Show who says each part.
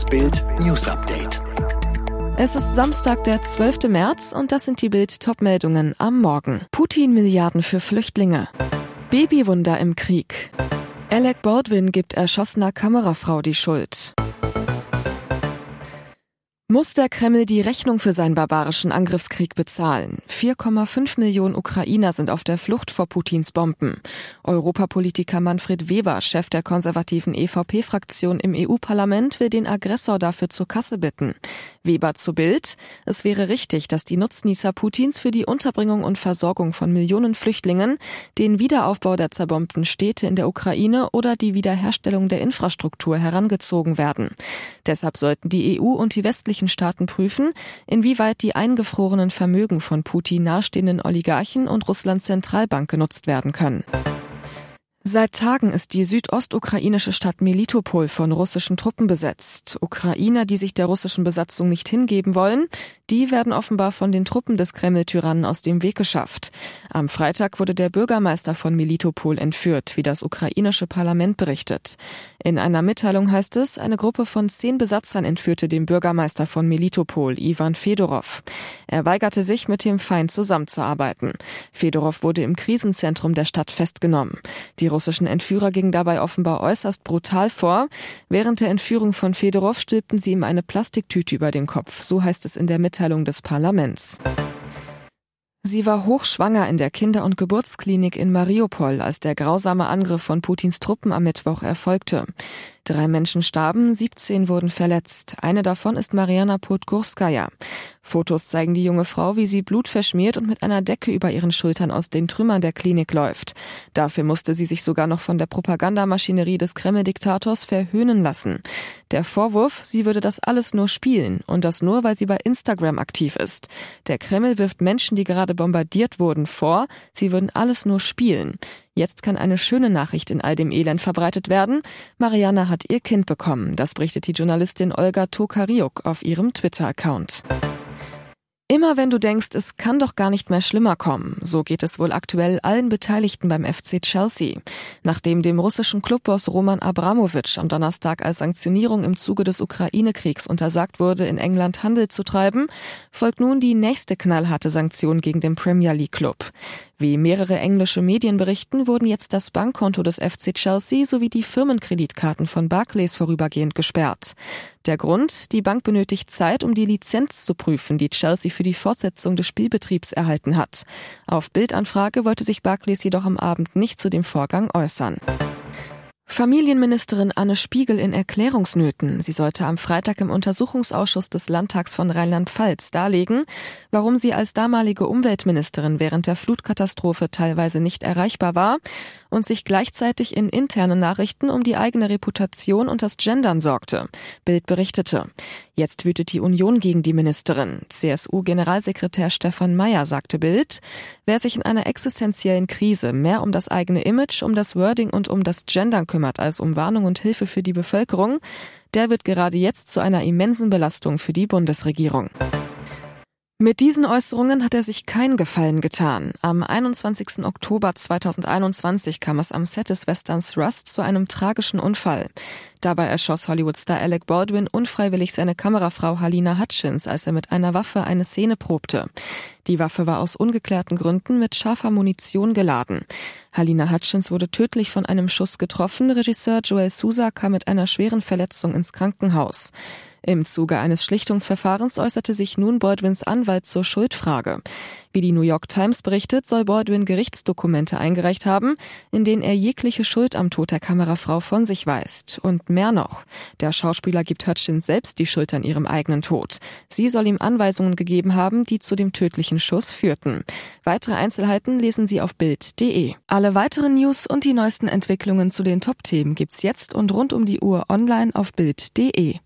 Speaker 1: Das Bild News Update.
Speaker 2: Es ist Samstag, der 12. März und das sind die Bild-Top-Meldungen am Morgen. Putin Milliarden für Flüchtlinge. Babywunder im Krieg. Alec Baldwin gibt erschossener Kamerafrau die Schuld. Muss der Kreml die Rechnung für seinen barbarischen Angriffskrieg bezahlen? 4,5 Millionen Ukrainer sind auf der Flucht vor Putins Bomben. Europapolitiker Manfred Weber, Chef der konservativen EVP-Fraktion im EU-Parlament, will den Aggressor dafür zur Kasse bitten. Weber zu Bild. Es wäre richtig, dass die Nutznießer Putins für die Unterbringung und Versorgung von Millionen Flüchtlingen, den Wiederaufbau der zerbombten Städte in der Ukraine oder die Wiederherstellung der Infrastruktur herangezogen werden. Deshalb sollten die EU und die westlichen westlichen Staaten prüfen, inwieweit die eingefrorenen Vermögen von Putin nahestehenden Oligarchen und Russlands Zentralbank genutzt werden können. Seit Tagen ist die südostukrainische Stadt Melitopol von russischen Truppen besetzt. Ukrainer, die sich der russischen Besatzung nicht hingeben wollen, die werden offenbar von den Truppen des Kreml-Tyrannen aus dem Weg geschafft. Am Freitag wurde der Bürgermeister von Melitopol entführt, wie das ukrainische Parlament berichtet. In einer Mitteilung heißt es, eine Gruppe von zehn Besatzern entführte den Bürgermeister von Melitopol, Ivan Fedorov. Er weigerte sich, mit dem Feind zusammenzuarbeiten. Fedorov wurde im Krisenzentrum der Stadt festgenommen. Die russischen Entführer gingen dabei offenbar äußerst brutal vor. Während der Entführung von Fedorov stülpten sie ihm eine Plastiktüte über den Kopf, so heißt es in der Mitteilung des Parlaments. Sie war hochschwanger in der Kinder- und Geburtsklinik in Mariupol, als der grausame Angriff von Putins Truppen am Mittwoch erfolgte. Drei Menschen starben, 17 wurden verletzt. Eine davon ist Mariana Podgorskaya. Fotos zeigen die junge Frau, wie sie blutverschmiert und mit einer Decke über ihren Schultern aus den Trümmern der Klinik läuft. Dafür musste sie sich sogar noch von der Propagandamaschinerie des Kreml-Diktators verhöhnen lassen. Der Vorwurf, sie würde das alles nur spielen und das nur, weil sie bei Instagram aktiv ist. Der Kreml wirft Menschen, die gerade bombardiert wurden, vor, sie würden alles nur spielen. Jetzt kann eine schöne Nachricht in all dem Elend verbreitet werden. Mariana hat ihr Kind bekommen. Das berichtet die Journalistin Olga Tokariuk auf ihrem Twitter-Account. Immer wenn du denkst, es kann doch gar nicht mehr schlimmer kommen, so geht es wohl aktuell allen Beteiligten beim FC Chelsea. Nachdem dem russischen Clubboss Roman Abramowitsch am Donnerstag als Sanktionierung im Zuge des Ukraine-Kriegs untersagt wurde, in England Handel zu treiben, folgt nun die nächste knallharte Sanktion gegen den Premier League Club. Wie mehrere englische Medien berichten, wurden jetzt das Bankkonto des FC Chelsea sowie die Firmenkreditkarten von Barclays vorübergehend gesperrt. Der Grund, die Bank benötigt Zeit, um die Lizenz zu prüfen, die Chelsea für die Fortsetzung des Spielbetriebs erhalten hat. Auf Bildanfrage wollte sich Barclays jedoch am Abend nicht zu dem Vorgang äußern. Familienministerin Anne Spiegel in Erklärungsnöten. Sie sollte am Freitag im Untersuchungsausschuss des Landtags von Rheinland-Pfalz darlegen, warum sie als damalige Umweltministerin während der Flutkatastrophe teilweise nicht erreichbar war und sich gleichzeitig in interne Nachrichten um die eigene Reputation und das Gendern sorgte. Bild berichtete. Jetzt wütet die Union gegen die Ministerin. CSU-Generalsekretär Stefan Mayer sagte Bild, wer sich in einer existenziellen Krise mehr um das eigene Image, um das Wording und um das Gendern kümmert, kümmert als um Warnung und Hilfe für die Bevölkerung, der wird gerade jetzt zu einer immensen Belastung für die Bundesregierung. Mit diesen Äußerungen hat er sich keinen Gefallen getan. Am 21. Oktober 2021 kam es am Set des Westerns Rust zu einem tragischen Unfall. Dabei erschoss Hollywood-Star Alec Baldwin unfreiwillig seine Kamerafrau Halina Hutchins, als er mit einer Waffe eine Szene probte. Die Waffe war aus ungeklärten Gründen mit scharfer Munition geladen. Halina Hutchins wurde tödlich von einem Schuss getroffen. Regisseur Joel Sousa kam mit einer schweren Verletzung ins Krankenhaus. Im Zuge eines Schlichtungsverfahrens äußerte sich nun Baldwins Anwalt zur Schuldfrage. Wie die New York Times berichtet, soll Baldwin Gerichtsdokumente eingereicht haben, in denen er jegliche Schuld am Tod der Kamerafrau von sich weist. Und mehr noch. Der Schauspieler gibt Hutchins selbst die Schuld an ihrem eigenen Tod. Sie soll ihm Anweisungen gegeben haben, die zu dem tödlichen Schuss führten. Weitere Einzelheiten lesen Sie auf Bild.de. Alle weiteren News und die neuesten Entwicklungen zu den Top-Themen gibt's jetzt und rund um die Uhr online auf Bild.de.